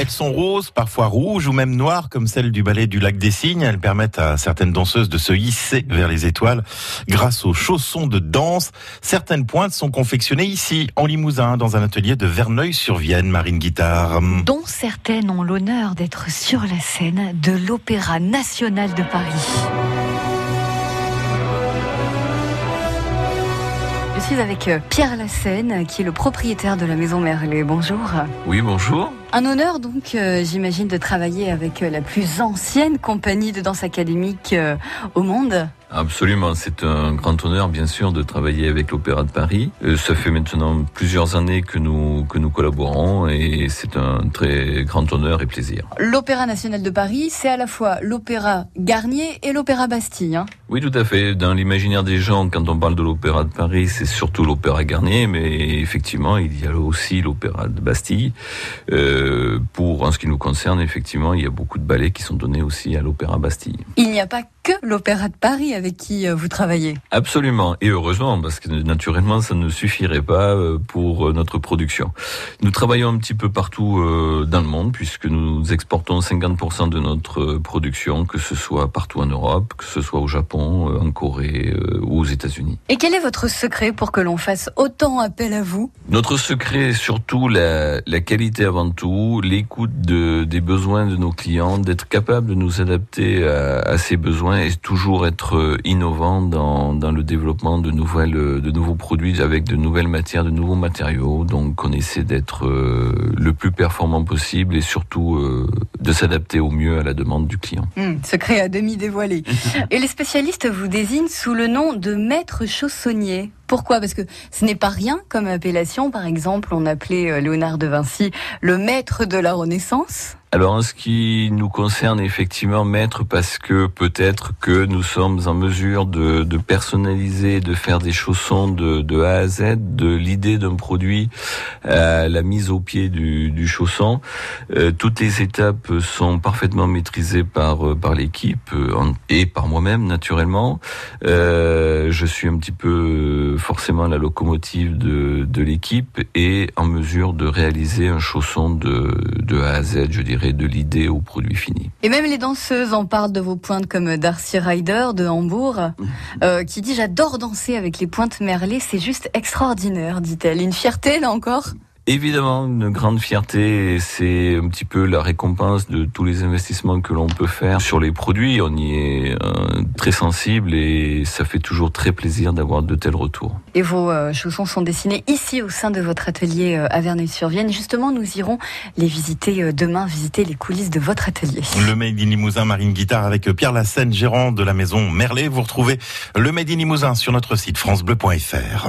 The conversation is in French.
Elles sont roses, parfois rouges ou même noires comme celle du ballet du lac des Cygnes. Elles permettent à certaines danseuses de se hisser vers les étoiles grâce aux chaussons de danse. Certaines pointes sont confectionnées ici, en Limousin, dans un atelier de Verneuil-sur-Vienne, Marine Guitare. Dont certaines ont l'honneur d'être sur la scène de l'Opéra national de Paris. Suis avec euh, Pierre Lassène, qui est le propriétaire de la maison Merlet. Bonjour. Oui, bonjour. Un honneur donc, euh, j'imagine, de travailler avec euh, la plus ancienne compagnie de danse académique au monde. Absolument, c'est un grand honneur bien sûr de travailler avec l'Opéra de Paris. Euh, ça fait maintenant plusieurs années que nous que nous collaborons et c'est un très grand honneur et plaisir. L'Opéra national de Paris, c'est à la fois l'Opéra Garnier et l'Opéra Bastille. Hein oui, tout à fait. Dans l'imaginaire des gens, quand on parle de l'Opéra de Paris, c'est surtout l'Opéra Garnier, mais effectivement, il y a aussi l'Opéra de Bastille. Euh, pour en ce qui nous concerne, effectivement, il y a beaucoup de ballets qui sont donnés aussi à l'Opéra Bastille. Que l'Opéra de Paris avec qui euh, vous travaillez. Absolument, et heureusement, parce que naturellement, ça ne suffirait pas euh, pour euh, notre production. Nous travaillons un petit peu partout dans le monde, puisque nous exportons 50% de notre production, que ce soit partout en Europe, que ce soit au Japon, en Corée ou aux États-Unis. Et quel est votre secret pour que l'on fasse autant appel à vous? Notre secret est surtout la, la qualité avant tout, l'écoute de, des besoins de nos clients, d'être capable de nous adapter à, à ces besoins et toujours être innovant dans, dans le développement de nouvelles, de nouveaux produits avec de nouvelles matières, de nouveaux matériaux. Donc, on essaie d'être euh, le plus performant possible et surtout euh, de s'adapter au mieux à la demande du client. Mmh, secret à demi dévoilé. et les spécialistes vous désignent sous le nom de maître chaussonnier. Pourquoi? Parce que ce n'est pas rien comme appellation. Par exemple, on appelait euh, Léonard de Vinci le maître de la Renaissance. Alors en ce qui nous concerne effectivement maître parce que peut-être que nous sommes en mesure de, de, personnaliser, de faire des chaussons de, de A à Z, de l'idée d'un produit à la mise au pied du, du chausson. Euh, toutes les étapes sont parfaitement maîtrisées par euh, par l'équipe et par moi-même naturellement. Euh, je suis un petit peu forcément la locomotive de, de l'équipe et en mesure de réaliser un chausson de, de A à Z, je dirais, de l'idée au produit fini. Et même les danseuses en parlent de vos pointes comme Darcy Ryder de Hambourg, euh, qui dit j'adore danser avec les pointes merlées, c'est juste extraordinaire, dit-elle. Une fierté là encore? Évidemment, une grande fierté, c'est un petit peu la récompense de tous les investissements que l'on peut faire sur les produits. On y est euh, très sensible et ça fait toujours très plaisir d'avoir de tels retours. Et vos euh, chaussons sont dessinés ici au sein de votre atelier euh, à Verneuil-sur-Vienne. Justement, nous irons les visiter euh, demain, visiter les coulisses de votre atelier. Le Made in Limousin Marine Guitare avec Pierre Lassène, gérant de la maison Merlet. Vous retrouvez le Made in Limousin sur notre site francebleu.fr.